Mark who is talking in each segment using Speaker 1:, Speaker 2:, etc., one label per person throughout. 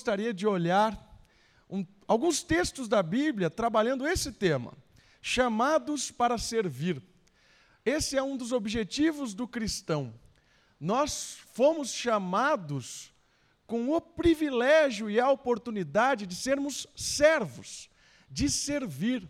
Speaker 1: gostaria de olhar um, alguns textos da Bíblia trabalhando esse tema: chamados para servir. Esse é um dos objetivos do cristão. Nós fomos chamados com o privilégio e a oportunidade de sermos servos, de servir.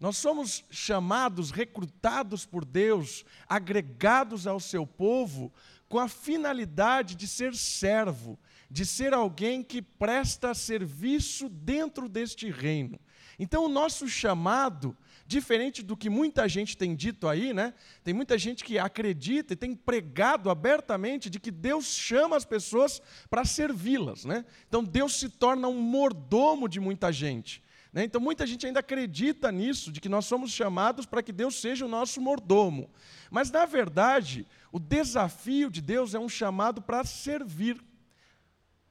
Speaker 1: Nós somos chamados, recrutados por Deus, agregados ao seu povo, com a finalidade de ser servo, de ser alguém que presta serviço dentro deste reino. Então, o nosso chamado, diferente do que muita gente tem dito aí, né? Tem muita gente que acredita e tem pregado abertamente de que Deus chama as pessoas para servi-las, né? Então, Deus se torna um mordomo de muita gente. Né? Então, muita gente ainda acredita nisso, de que nós somos chamados para que Deus seja o nosso mordomo. Mas, na verdade, o desafio de Deus é um chamado para servir.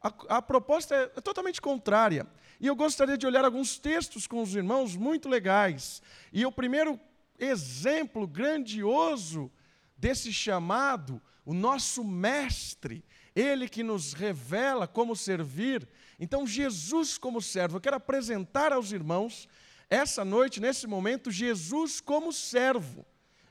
Speaker 1: A, a proposta é, totalmente contrária. E eu gostaria de olhar alguns textos com os irmãos muito legais. E o primeiro exemplo grandioso desse chamado, o nosso mestre, ele que nos revela como servir, então, Jesus como servo, eu quero apresentar aos irmãos, essa noite, nesse momento, Jesus como servo.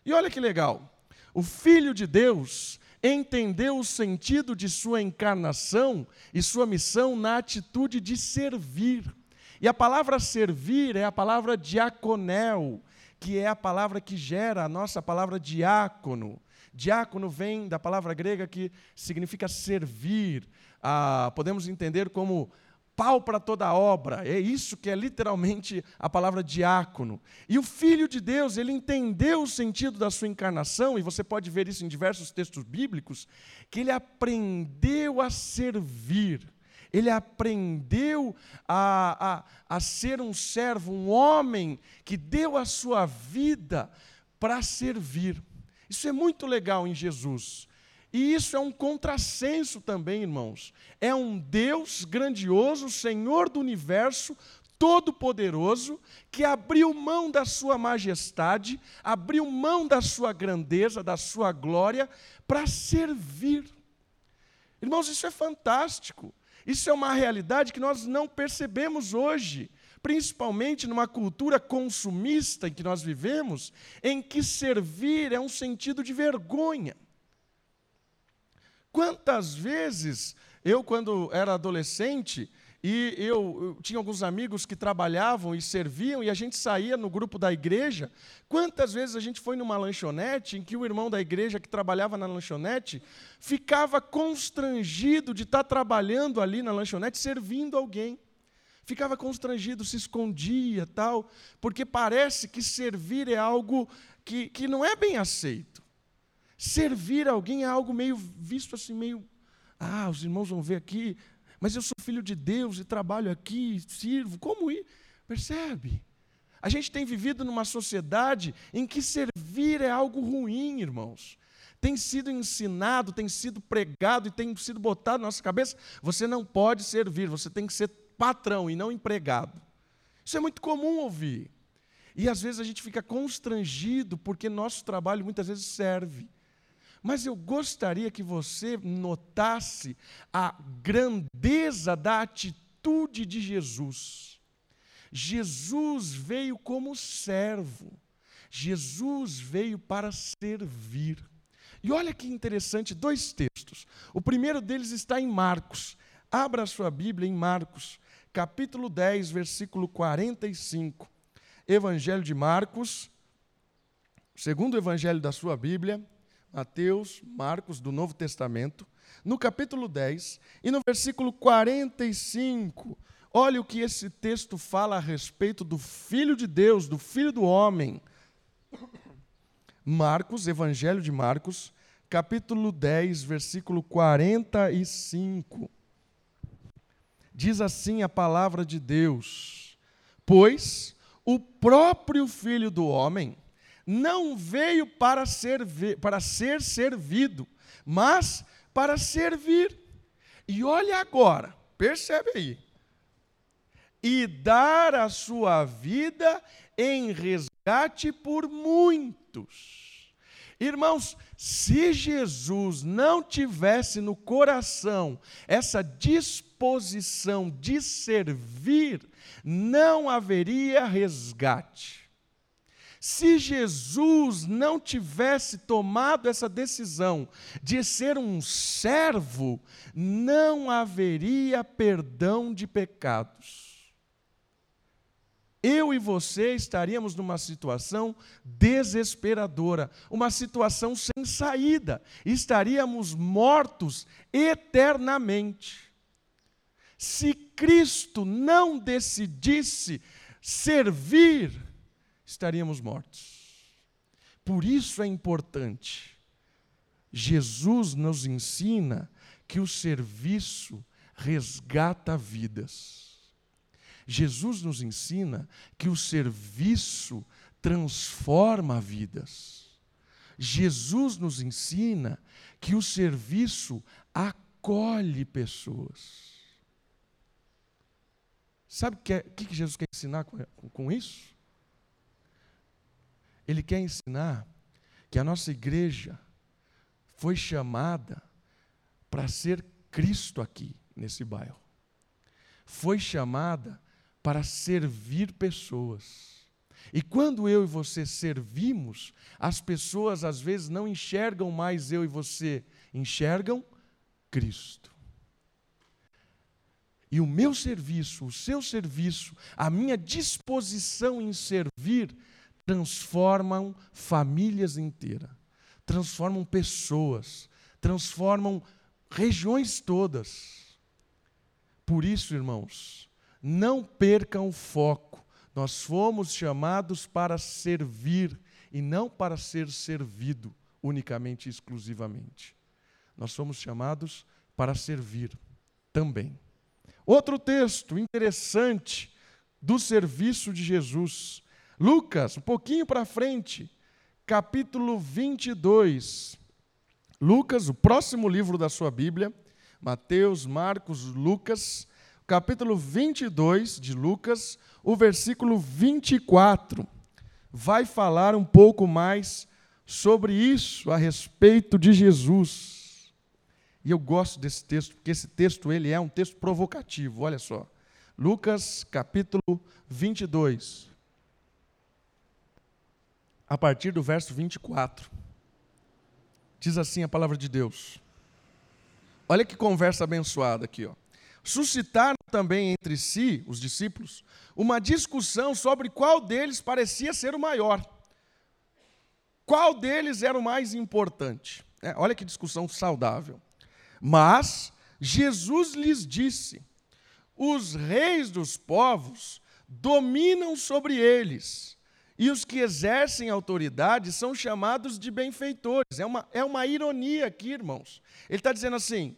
Speaker 1: E olha que legal, o Filho de Deus entendeu o sentido de sua encarnação e sua missão na atitude de servir. E a palavra servir é a palavra diaconel, que é a palavra que gera a nossa palavra diácono. Diácono vem da palavra grega que significa servir, ah, podemos entender como pau para toda obra. É isso que é literalmente a palavra diácono. E o Filho de Deus, ele entendeu o sentido da sua encarnação, e você pode ver isso em diversos textos bíblicos, que ele aprendeu a servir. Ele aprendeu a, a, a ser um servo, um homem que deu a sua vida para servir. Isso é muito legal em Jesus. E isso é um contrassenso também, irmãos. É um Deus grandioso, Senhor do universo, todo-poderoso, que abriu mão da sua majestade, abriu mão da sua grandeza, da sua glória, para servir. Irmãos, isso é fantástico. Isso é uma realidade que nós não percebemos hoje, principalmente numa cultura consumista em que nós vivemos, em que servir é um sentido de vergonha. Quantas vezes eu, quando era adolescente, e eu, eu, tinha alguns amigos que trabalhavam e serviam, e a gente saía no grupo da igreja. Quantas vezes a gente foi numa lanchonete em que o irmão da igreja que trabalhava na lanchonete ficava constrangido de estar trabalhando ali na lanchonete servindo alguém. Ficava constrangido, se escondia tal, porque parece que servir é algo que, que não é bem aceito. Servir alguém é algo meio visto assim, meio. Ah, os irmãos vão ver aqui, mas eu sou filho de Deus e trabalho aqui, sirvo. Como ir? Percebe? A gente tem vivido numa sociedade em que servir é algo ruim, irmãos. Tem sido ensinado, tem sido pregado e tem sido botado na nossa cabeça: você não pode servir, você tem que ser patrão e não empregado. Isso é muito comum ouvir. E às vezes a gente fica constrangido porque nosso trabalho muitas vezes serve. Mas eu gostaria que você notasse a grandeza da atitude de Jesus. Jesus veio como servo. Jesus veio para servir. E olha que interessante, dois textos. O primeiro deles está em Marcos. Abra a sua Bíblia em Marcos, capítulo 10, versículo 45. Evangelho de Marcos, segundo evangelho da sua Bíblia, Mateus, Marcos, do Novo Testamento, no capítulo 10 e no versículo 45. Olha o que esse texto fala a respeito do Filho de Deus, do Filho do Homem. Marcos, Evangelho de Marcos, capítulo 10, versículo 45. Diz assim a palavra de Deus: Pois o próprio Filho do Homem não veio para ser, para ser servido, mas para servir. E olha agora, percebe aí. E dar a sua vida em resgate por muitos. Irmãos, se Jesus não tivesse no coração essa disposição de servir, não haveria resgate. Se Jesus não tivesse tomado essa decisão de ser um servo, não haveria perdão de pecados. Eu e você estaríamos numa situação desesperadora, uma situação sem saída, estaríamos mortos eternamente. Se Cristo não decidisse servir, estaríamos mortos. Por isso é importante. Jesus nos ensina que o serviço resgata vidas. Jesus nos ensina que o serviço transforma vidas. Jesus nos ensina que o serviço acolhe pessoas. Sabe o que, é, que, Jesus quer ensinar com, com isso? Ele quer ensinar que a nossa igreja foi chamada para ser Cristo aqui nesse bairro. Foi chamada para servir pessoas. E quando eu e você servimos, as pessoas às vezes não enxergam mais eu e você, enxergam Cristo. E o meu serviço, o seu serviço, a minha disposição em servir, transformam famílias inteiras, transformam pessoas, transformam regiões todas. Por isso, irmãos, não percam o foco. Nós fomos chamados para servir e não para ser servido unicamente e exclusivamente. Nós somos chamados para servir também. Outro texto interessante do serviço de Jesus Lucas, um pouquinho para frente, capítulo 22. Lucas, o próximo livro da sua Bíblia, Mateus, Marcos, Lucas, capítulo 22 de Lucas, o versículo 24, vai falar um pouco mais sobre isso, a respeito de Jesus. E eu gosto desse texto, porque esse texto ele é um texto provocativo, olha só. Lucas, capítulo 22 a partir do verso 24. Diz assim a palavra de Deus. Olha que conversa abençoada aqui, ó. Suscitaram também entre si, os discípulos, uma discussão sobre qual deles parecia ser o maior. Qual deles era o mais importante? É, olha que discussão saudável. Mas Jesus lhes disse: os reis dos povos dominam sobre eles e os que exercem autoridade são chamados de benfeitores. É uma, é uma ironia aqui, irmãos. Ele está dizendo assim: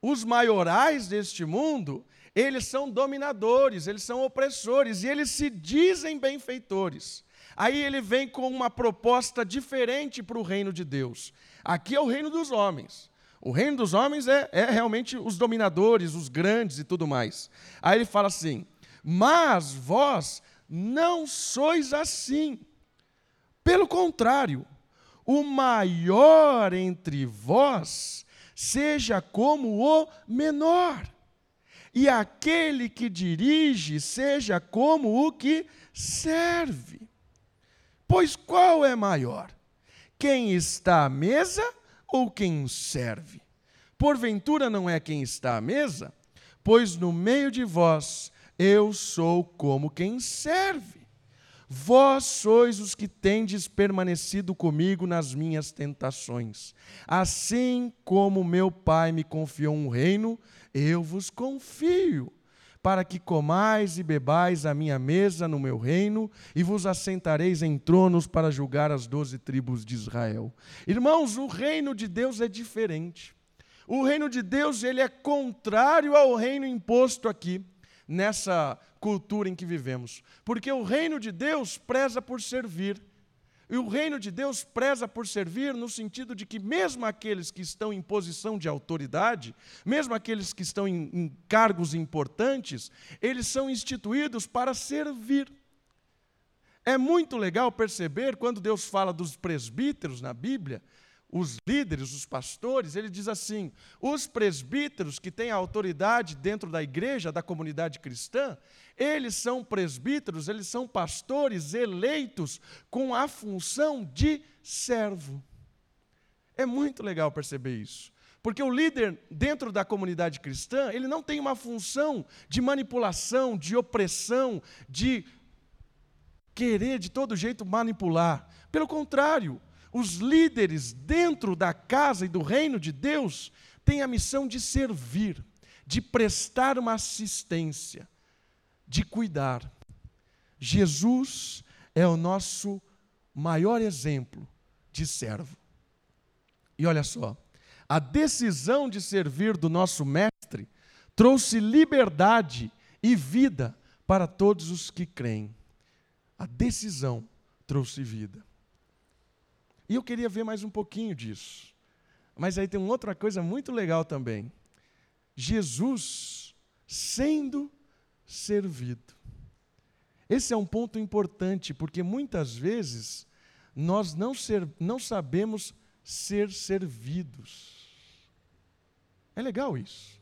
Speaker 1: os maiorais deste mundo, eles são dominadores, eles são opressores, e eles se dizem benfeitores. Aí ele vem com uma proposta diferente para o reino de Deus. Aqui é o reino dos homens. O reino dos homens é, é realmente os dominadores, os grandes e tudo mais. Aí ele fala assim: Mas vós não sois assim. Pelo contrário, o maior entre vós seja como o menor, e aquele que dirige seja como o que serve. Pois qual é maior? Quem está à mesa ou quem serve? Porventura não é quem está à mesa? Pois no meio de vós eu sou como quem serve. Vós sois os que tendes permanecido comigo nas minhas tentações. Assim como meu Pai me confiou um reino, eu vos confio, para que comais e bebais a minha mesa no meu reino, e vos assentareis em tronos para julgar as doze tribos de Israel. Irmãos, o reino de Deus é diferente. O reino de Deus ele é contrário ao reino imposto aqui nessa cultura em que vivemos. Porque o reino de Deus preza por servir. E o reino de Deus preza por servir no sentido de que, mesmo aqueles que estão em posição de autoridade, mesmo aqueles que estão em, em cargos importantes, eles são instituídos para servir. É muito legal perceber quando Deus fala dos presbíteros na Bíblia, os líderes, os pastores, ele diz assim: os presbíteros que têm autoridade dentro da igreja, da comunidade cristã, eles são presbíteros, eles são pastores eleitos com a função de servo. É muito legal perceber isso. Porque o líder dentro da comunidade cristã, ele não tem uma função de manipulação, de opressão, de querer de todo jeito manipular. Pelo contrário, os líderes dentro da casa e do reino de Deus têm a missão de servir, de prestar uma assistência, de cuidar. Jesus é o nosso maior exemplo de servo. E olha só, a decisão de servir do nosso Mestre trouxe liberdade e vida para todos os que creem. A decisão trouxe vida. E eu queria ver mais um pouquinho disso. Mas aí tem uma outra coisa muito legal também. Jesus sendo servido. Esse é um ponto importante, porque muitas vezes nós não, ser, não sabemos ser servidos. É legal isso.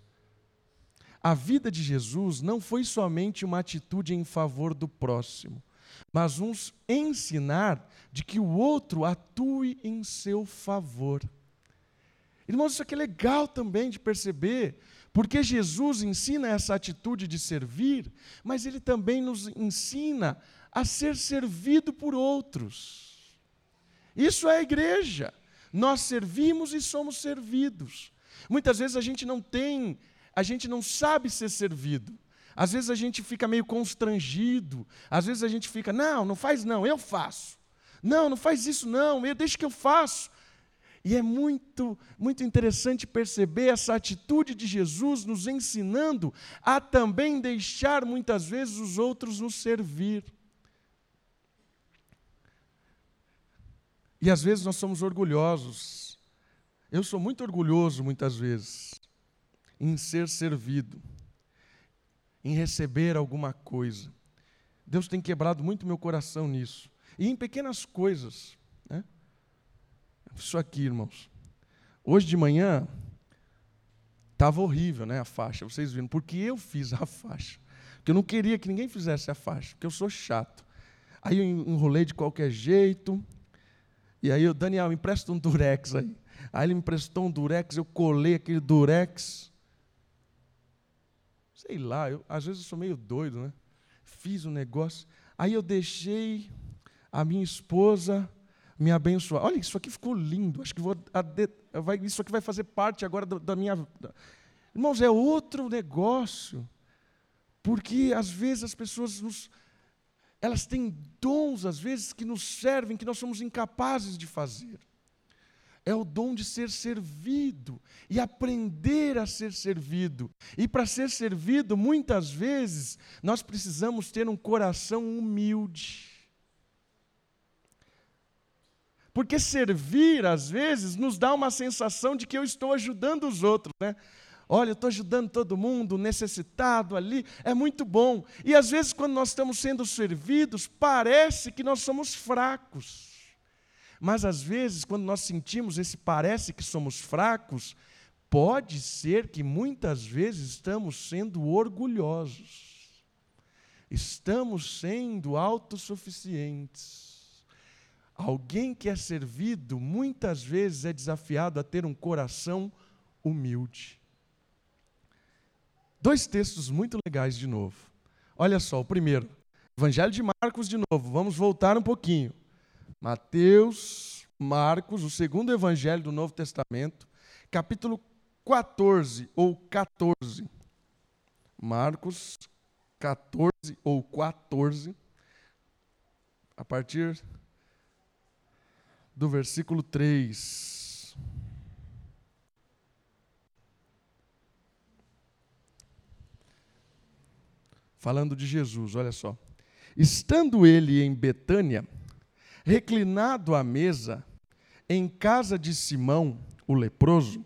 Speaker 1: A vida de Jesus não foi somente uma atitude em favor do próximo, mas uns ensinar de que o outro atue em seu favor. Irmãos, isso aqui é legal também de perceber, porque Jesus ensina essa atitude de servir, mas ele também nos ensina a ser servido por outros. Isso é a igreja. Nós servimos e somos servidos. Muitas vezes a gente não tem, a gente não sabe ser servido. Às vezes a gente fica meio constrangido, às vezes a gente fica, não, não faz não, eu faço. Não, não faz isso não, eu deixa que eu faço. E é muito, muito interessante perceber essa atitude de Jesus nos ensinando a também deixar muitas vezes os outros nos servir. E às vezes nós somos orgulhosos. Eu sou muito orgulhoso muitas vezes em ser servido em receber alguma coisa. Deus tem quebrado muito meu coração nisso. E em pequenas coisas. Né? Isso aqui, irmãos. Hoje de manhã, estava horrível né, a faixa, vocês viram, porque eu fiz a faixa. Porque eu não queria que ninguém fizesse a faixa, porque eu sou chato. Aí eu enrolei de qualquer jeito. E aí o Daniel, empresta um durex aí. Aí ele me emprestou um durex, eu colei aquele durex sei lá, eu, às vezes eu sou meio doido, né? Fiz um negócio, aí eu deixei a minha esposa me abençoar. Olha, isso aqui ficou lindo. Acho que vou, vai, isso aqui vai fazer parte agora da, da minha. Da... Irmãos, é outro negócio. Porque às vezes as pessoas nos, elas têm dons, às vezes, que nos servem, que nós somos incapazes de fazer é o dom de ser servido e aprender a ser servido. E para ser servido, muitas vezes, nós precisamos ter um coração humilde. Porque servir, às vezes, nos dá uma sensação de que eu estou ajudando os outros, né? Olha, eu estou ajudando todo mundo, necessitado ali, é muito bom. E às vezes, quando nós estamos sendo servidos, parece que nós somos fracos. Mas às vezes, quando nós sentimos esse parece que somos fracos, pode ser que muitas vezes estamos sendo orgulhosos. Estamos sendo autossuficientes. Alguém que é servido muitas vezes é desafiado a ter um coração humilde. Dois textos muito legais de novo. Olha só, o primeiro, Evangelho de Marcos de novo. Vamos voltar um pouquinho. Mateus, Marcos, o segundo evangelho do Novo Testamento, capítulo 14 ou 14. Marcos 14 ou 14, a partir do versículo 3. Falando de Jesus, olha só. Estando ele em Betânia, reclinado à mesa, em casa de Simão, o leproso,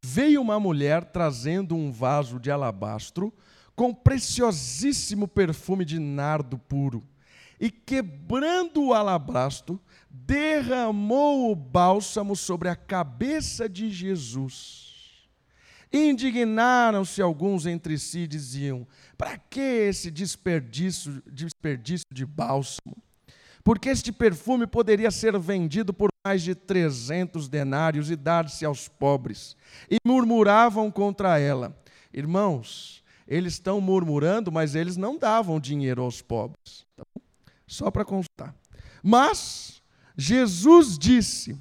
Speaker 1: veio uma mulher trazendo um vaso de alabastro com preciosíssimo perfume de nardo puro. e quebrando o alabastro, derramou o bálsamo sobre a cabeça de Jesus. Indignaram-se alguns entre si e diziam: Para que esse desperdício, desperdício de bálsamo? Porque este perfume poderia ser vendido por mais de trezentos denários e dar-se aos pobres. E murmuravam contra ela. Irmãos, eles estão murmurando, mas eles não davam dinheiro aos pobres. Tá Só para constar. Mas Jesus disse: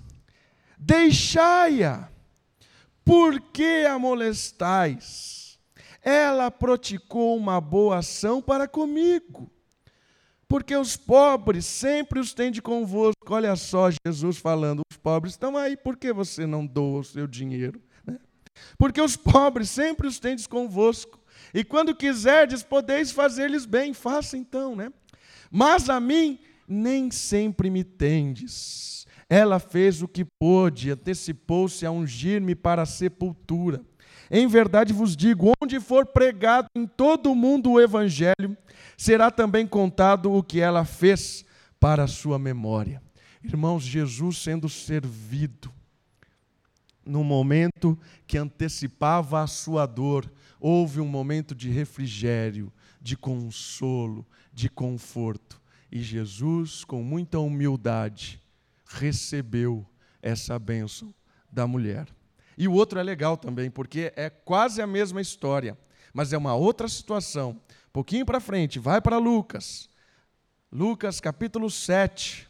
Speaker 1: Deixai-a, por que a molestais? Ela praticou uma boa ação para comigo porque os pobres sempre os tende convosco. Olha só Jesus falando, os pobres estão aí, por que você não doa o seu dinheiro? Né? Porque os pobres sempre os tendes convosco. E quando quiserdes, podeis fazer-lhes bem, faça então, né? Mas a mim nem sempre me tendes. Ela fez o que pôde, antecipou-se a ungir-me para a sepultura. Em verdade vos digo: onde for pregado em todo o mundo o evangelho, será também contado o que ela fez para a sua memória. Irmãos, Jesus sendo servido no momento que antecipava a sua dor, houve um momento de refrigério, de consolo, de conforto. E Jesus, com muita humildade, recebeu essa bênção da mulher. E o outro é legal também, porque é quase a mesma história, mas é uma outra situação pouquinho para frente, vai para Lucas. Lucas capítulo 7,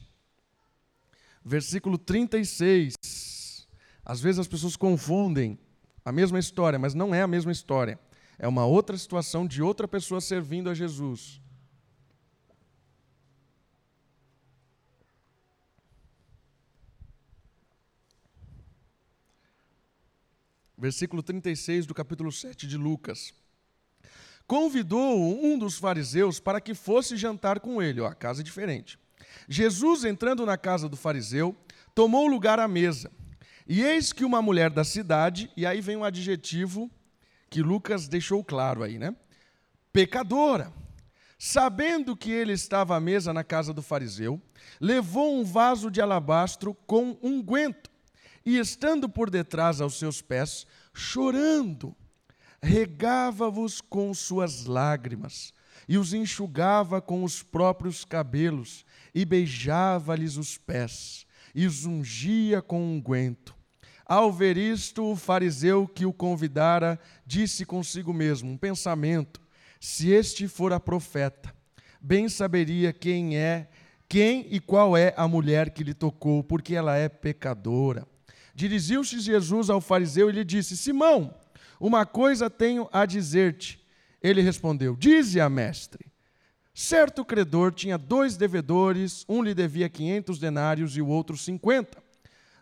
Speaker 1: versículo 36. Às vezes as pessoas confundem a mesma história, mas não é a mesma história. É uma outra situação de outra pessoa servindo a Jesus. Versículo 36 do capítulo 7 de Lucas convidou um dos fariseus para que fosse jantar com ele. Ó, a casa é diferente. Jesus, entrando na casa do fariseu, tomou lugar à mesa. E eis que uma mulher da cidade, e aí vem um adjetivo que Lucas deixou claro aí, né? Pecadora. Sabendo que ele estava à mesa na casa do fariseu, levou um vaso de alabastro com unguento, e estando por detrás aos seus pés, chorando, regava-vos com suas lágrimas, e os enxugava com os próprios cabelos, e beijava-lhes os pés, e os ungia com unguento. Ao ver isto, o fariseu que o convidara disse consigo mesmo, um pensamento: se este fora profeta, bem saberia quem é, quem e qual é a mulher que lhe tocou, porque ela é pecadora. Dirigiu-se Jesus ao fariseu e lhe disse: Simão, uma coisa tenho a dizer-te. Ele respondeu: Dize-a, mestre. Certo credor tinha dois devedores, um lhe devia quinhentos denários e o outro cinquenta.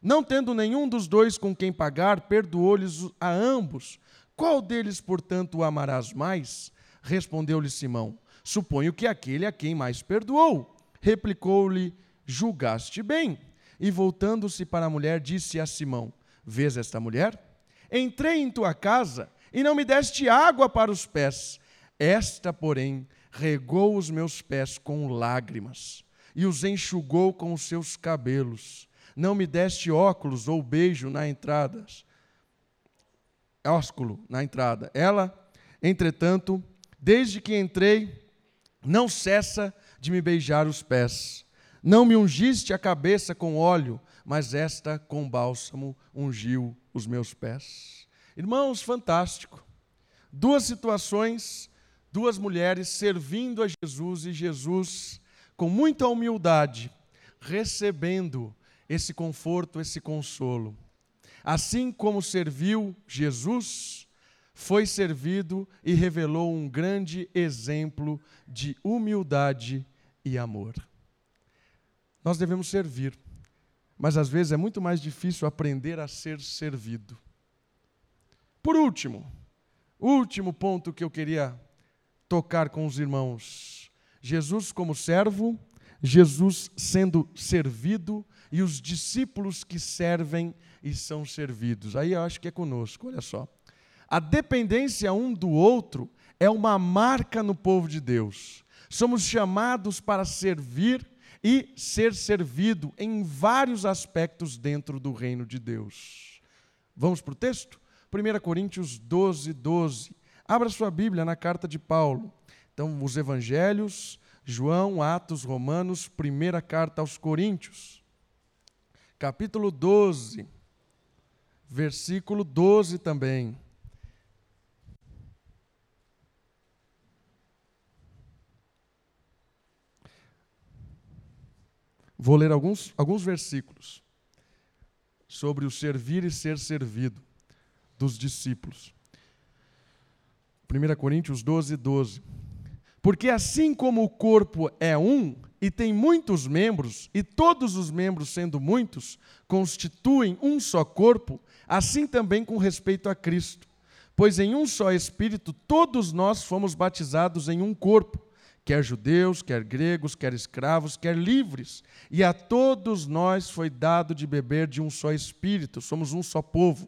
Speaker 1: Não tendo nenhum dos dois com quem pagar, perdoou-lhes a ambos. Qual deles, portanto, o amarás mais? Respondeu-lhe Simão: Suponho que aquele a quem mais perdoou. Replicou-lhe: Julgaste bem. E voltando-se para a mulher, disse a Simão: Vês esta mulher? Entrei em tua casa e não me deste água para os pés. Esta, porém, regou os meus pés com lágrimas e os enxugou com os seus cabelos. Não me deste óculos ou beijo na entrada. Ósculo na entrada. Ela, entretanto, desde que entrei, não cessa de me beijar os pés. Não me ungiste a cabeça com óleo, mas esta com bálsamo ungiu os meus pés. Irmãos, fantástico. Duas situações, duas mulheres servindo a Jesus e Jesus, com muita humildade, recebendo esse conforto, esse consolo. Assim como serviu Jesus, foi servido e revelou um grande exemplo de humildade e amor. Nós devemos servir mas às vezes é muito mais difícil aprender a ser servido. Por último, último ponto que eu queria tocar com os irmãos: Jesus como servo, Jesus sendo servido e os discípulos que servem e são servidos. Aí eu acho que é conosco, olha só. A dependência um do outro é uma marca no povo de Deus. somos chamados para servir e ser servido em vários aspectos dentro do reino de Deus. Vamos para o texto? 1 Coríntios 12, 12. Abra sua Bíblia na carta de Paulo. Então, os evangelhos, João, Atos, Romanos, primeira carta aos Coríntios, capítulo 12, versículo 12 também. Vou ler alguns, alguns versículos sobre o servir e ser servido dos discípulos. 1 Coríntios 12, 12. Porque assim como o corpo é um e tem muitos membros, e todos os membros, sendo muitos, constituem um só corpo, assim também com respeito a Cristo. Pois em um só Espírito todos nós fomos batizados em um corpo quer judeus, quer gregos, quer escravos, quer livres, e a todos nós foi dado de beber de um só espírito, somos um só povo.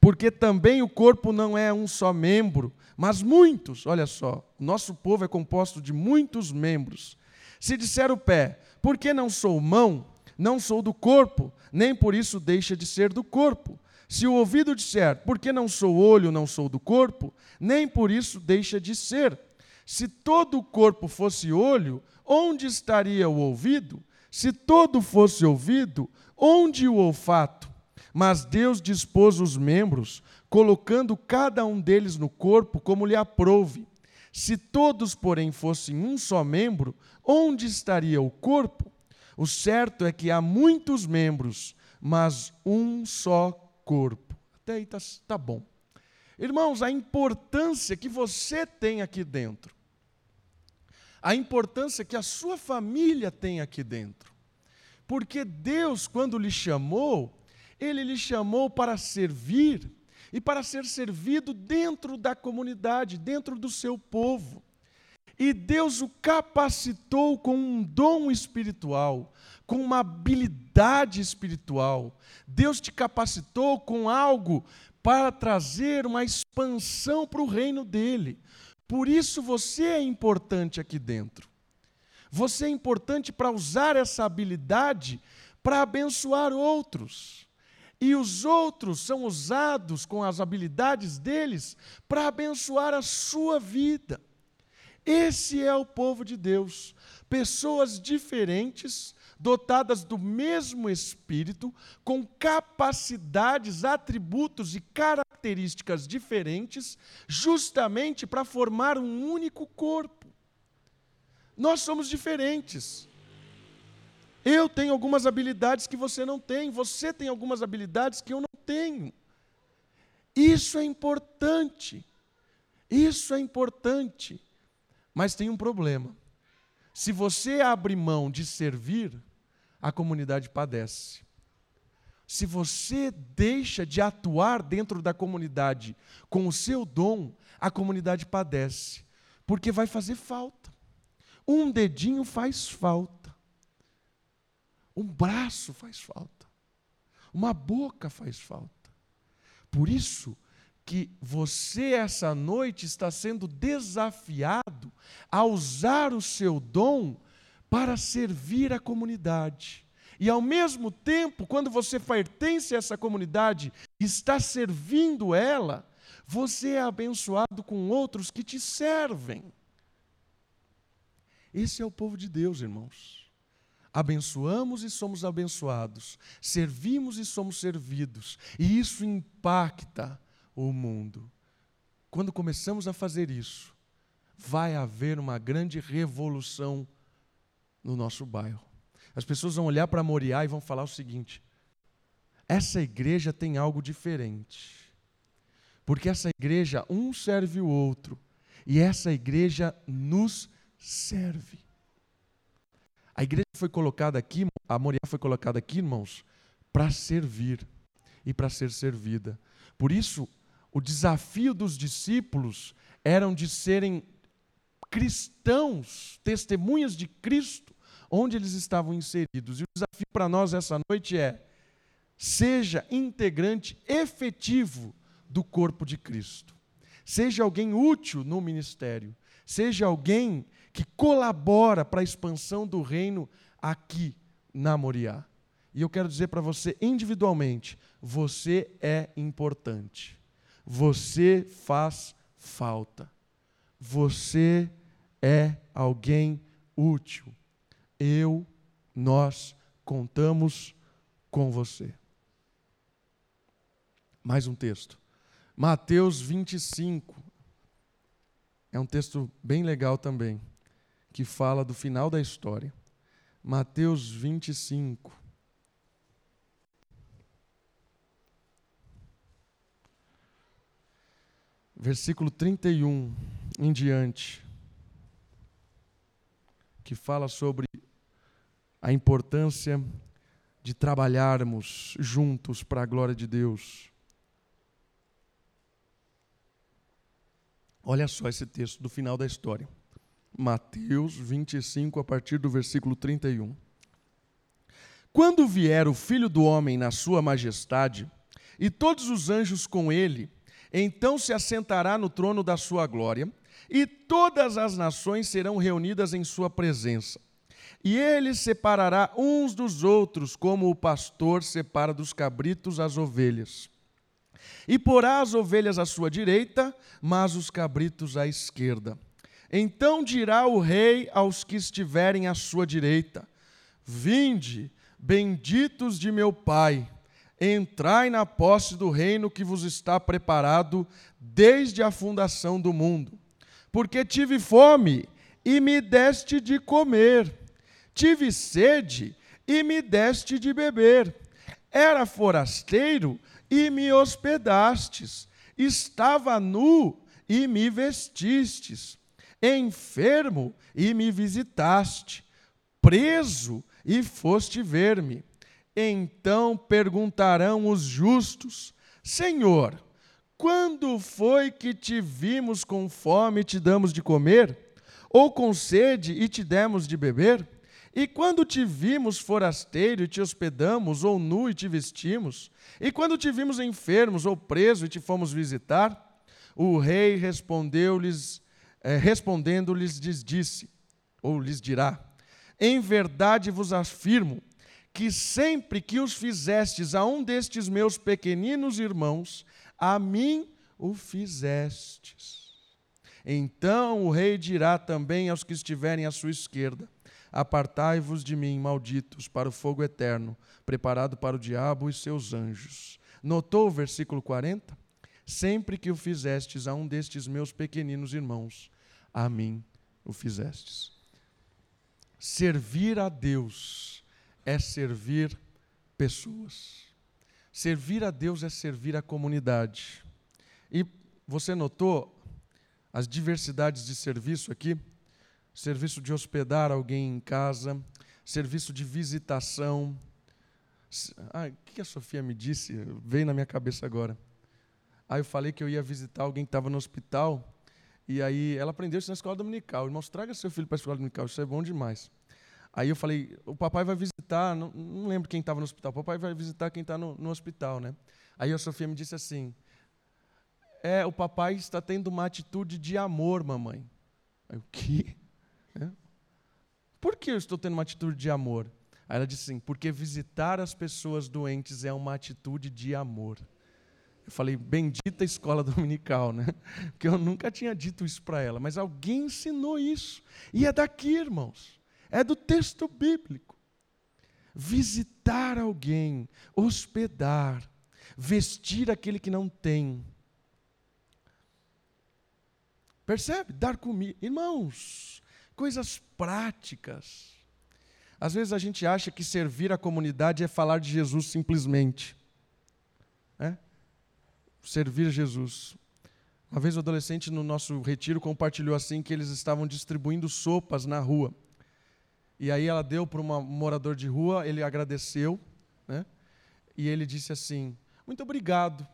Speaker 1: Porque também o corpo não é um só membro, mas muitos. Olha só, nosso povo é composto de muitos membros. Se disser o pé, por que não sou mão? Não sou do corpo, nem por isso deixa de ser do corpo. Se o ouvido disser, por que não sou olho, não sou do corpo, nem por isso deixa de ser. Se todo o corpo fosse olho, onde estaria o ouvido? Se todo fosse ouvido, onde o olfato? Mas Deus dispôs os membros, colocando cada um deles no corpo como lhe aprouve. Se todos, porém, fossem um só membro, onde estaria o corpo? O certo é que há muitos membros, mas um só corpo. Até aí está tá bom. Irmãos, a importância que você tem aqui dentro a importância que a sua família tem aqui dentro. Porque Deus, quando lhe chamou, ele lhe chamou para servir e para ser servido dentro da comunidade, dentro do seu povo. E Deus o capacitou com um dom espiritual, com uma habilidade espiritual. Deus te capacitou com algo para trazer uma expansão para o reino dele. Por isso você é importante aqui dentro. Você é importante para usar essa habilidade para abençoar outros. E os outros são usados com as habilidades deles para abençoar a sua vida. Esse é o povo de Deus. Pessoas diferentes, dotadas do mesmo espírito, com capacidades, atributos e características diferentes, justamente para formar um único corpo. Nós somos diferentes. Eu tenho algumas habilidades que você não tem, você tem algumas habilidades que eu não tenho. Isso é importante. Isso é importante. Mas tem um problema. Se você abre mão de servir, a comunidade padece. Se você deixa de atuar dentro da comunidade com o seu dom, a comunidade padece, porque vai fazer falta. Um dedinho faz falta. Um braço faz falta. Uma boca faz falta. Por isso que você essa noite está sendo desafiado a usar o seu dom para servir a comunidade. E ao mesmo tempo, quando você pertence a essa comunidade, está servindo ela, você é abençoado com outros que te servem. Esse é o povo de Deus, irmãos. Abençoamos e somos abençoados, servimos e somos servidos, e isso impacta o mundo. Quando começamos a fazer isso, vai haver uma grande revolução no nosso bairro. As pessoas vão olhar para Moriá e vão falar o seguinte: essa igreja tem algo diferente. Porque essa igreja, um serve o outro, e essa igreja nos serve. A igreja foi colocada aqui, a Moriá foi colocada aqui, irmãos, para servir e para ser servida. Por isso, o desafio dos discípulos eram de serem cristãos, testemunhas de Cristo, onde eles estavam inseridos. E o desafio para nós essa noite é: seja integrante efetivo do corpo de Cristo. Seja alguém útil no ministério. Seja alguém que colabora para a expansão do reino aqui na Moriá. E eu quero dizer para você individualmente: você é importante. Você faz falta. Você é alguém útil. Eu, nós contamos com você. Mais um texto. Mateus 25. É um texto bem legal também, que fala do final da história. Mateus 25. Versículo 31 em diante, que fala sobre a importância de trabalharmos juntos para a glória de Deus. Olha só esse texto do final da história. Mateus 25, a partir do versículo 31. Quando vier o Filho do Homem na sua majestade, e todos os anjos com ele, então se assentará no trono da sua glória, e todas as nações serão reunidas em sua presença. E ele separará uns dos outros, como o pastor separa dos cabritos as ovelhas. E porá as ovelhas à sua direita, mas os cabritos à esquerda. Então dirá o rei aos que estiverem à sua direita: Vinde, benditos de meu Pai, entrai na posse do reino que vos está preparado desde a fundação do mundo. Porque tive fome e me deste de comer Tive sede e me deste de beber. Era forasteiro e me hospedastes. Estava nu e me vestistes. Enfermo e me visitaste. Preso e foste ver-me. Então perguntarão os justos: Senhor, quando foi que te vimos com fome e te damos de comer? Ou com sede e te demos de beber? E quando te vimos forasteiro e te hospedamos, ou nu e te vestimos? E quando te vimos enfermos ou preso e te fomos visitar? O rei respondeu-lhes, eh, respondendo-lhes, lhes disse, ou lhes dirá: Em verdade vos afirmo que sempre que os fizestes a um destes meus pequeninos irmãos, a mim o fizestes. Então o rei dirá também aos que estiverem à sua esquerda: Apartai-vos de mim, malditos, para o fogo eterno, preparado para o diabo e seus anjos. Notou o versículo 40? Sempre que o fizestes a um destes meus pequeninos irmãos, a mim o fizestes. Servir a Deus é servir pessoas. Servir a Deus é servir a comunidade. E você notou as diversidades de serviço aqui? serviço de hospedar alguém em casa, serviço de visitação. Ah, o que a Sofia me disse? Veio na minha cabeça agora. Aí eu falei que eu ia visitar alguém que estava no hospital, e aí ela aprendeu isso na escola dominical. Irmãos, traga seu filho para a escola dominical, isso é bom demais. Aí eu falei, o papai vai visitar, não, não lembro quem estava no hospital, o papai vai visitar quem está no, no hospital, né? Aí a Sofia me disse assim, é, o papai está tendo uma atitude de amor, mamãe. Aí, o quê? É? Por que eu estou tendo uma atitude de amor? Aí ela disse assim: porque visitar as pessoas doentes é uma atitude de amor. Eu falei, bendita escola dominical, né? Porque eu nunca tinha dito isso para ela, mas alguém ensinou isso. E é daqui, irmãos. É do texto bíblico. Visitar alguém, hospedar, vestir aquele que não tem. Percebe? Dar comida. Irmãos, coisas práticas. Às vezes a gente acha que servir a comunidade é falar de Jesus simplesmente. É? Servir Jesus. Uma vez o adolescente no nosso retiro compartilhou assim que eles estavam distribuindo sopas na rua. E aí ela deu para um morador de rua, ele agradeceu, né? E ele disse assim: "Muito obrigado.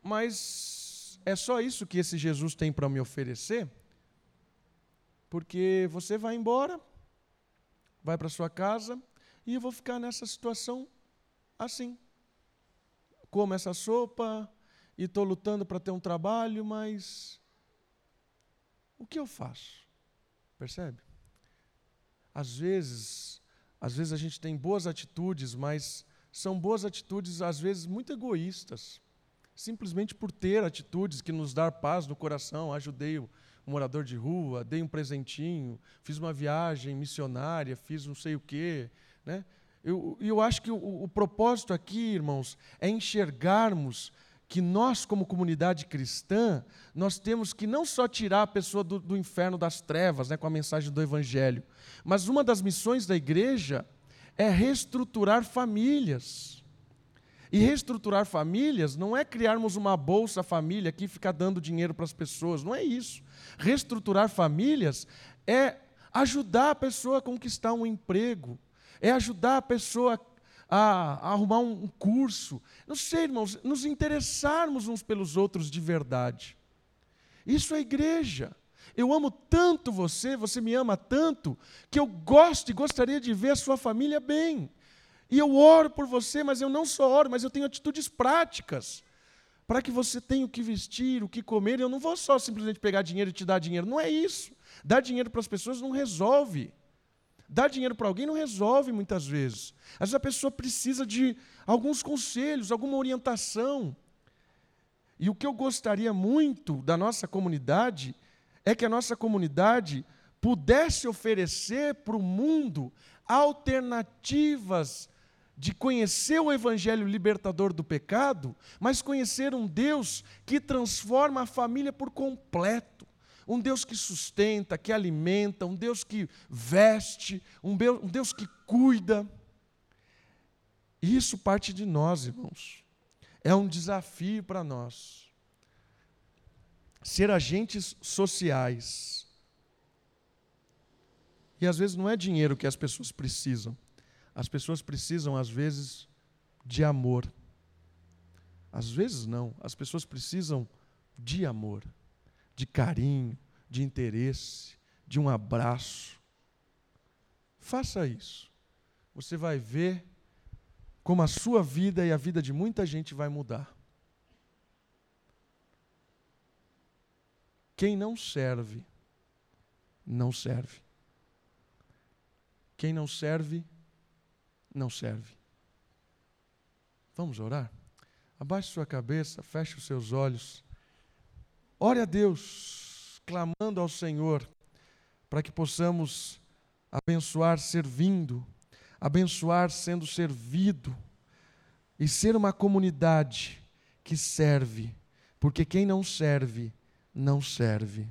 Speaker 1: Mas é só isso que esse Jesus tem para me oferecer?" porque você vai embora, vai para sua casa e eu vou ficar nessa situação assim. Como essa sopa e estou lutando para ter um trabalho, mas o que eu faço? Percebe? Às vezes, às vezes a gente tem boas atitudes, mas são boas atitudes às vezes muito egoístas. Simplesmente por ter atitudes que nos dão paz no coração, ajudei um morador de rua, dei um presentinho, fiz uma viagem missionária, fiz não sei o quê, né? Eu, eu acho que o, o propósito aqui, irmãos, é enxergarmos que nós, como comunidade cristã, nós temos que não só tirar a pessoa do, do inferno das trevas, né, com a mensagem do Evangelho, mas uma das missões da igreja é reestruturar famílias. E reestruturar famílias não é criarmos uma bolsa família que fica dando dinheiro para as pessoas, não é isso. Reestruturar famílias é ajudar a pessoa a conquistar um emprego, é ajudar a pessoa a, a arrumar um, um curso. Não sei, irmãos, nos interessarmos uns pelos outros de verdade. Isso é igreja. Eu amo tanto você, você me ama tanto, que eu gosto e gostaria de ver a sua família bem. E eu oro por você, mas eu não só oro, mas eu tenho atitudes práticas para que você tenha o que vestir, o que comer. Eu não vou só simplesmente pegar dinheiro e te dar dinheiro. Não é isso. Dar dinheiro para as pessoas não resolve. Dar dinheiro para alguém não resolve muitas vezes. Às vezes a pessoa precisa de alguns conselhos, alguma orientação. E o que eu gostaria muito da nossa comunidade é que a nossa comunidade pudesse oferecer para o mundo alternativas de conhecer o Evangelho libertador do pecado, mas conhecer um Deus que transforma a família por completo um Deus que sustenta, que alimenta, um Deus que veste, um Deus que cuida. E isso parte de nós, irmãos. É um desafio para nós. Ser agentes sociais. E às vezes não é dinheiro que as pessoas precisam. As pessoas precisam, às vezes, de amor. Às vezes não, as pessoas precisam de amor de carinho, de interesse, de um abraço. Faça isso. Você vai ver como a sua vida e a vida de muita gente vai mudar. Quem não serve, não serve. Quem não serve, não serve. Vamos orar? Abaixe sua cabeça, feche os seus olhos. Ore a Deus, clamando ao Senhor, para que possamos abençoar servindo, abençoar sendo servido e ser uma comunidade que serve, porque quem não serve, não serve.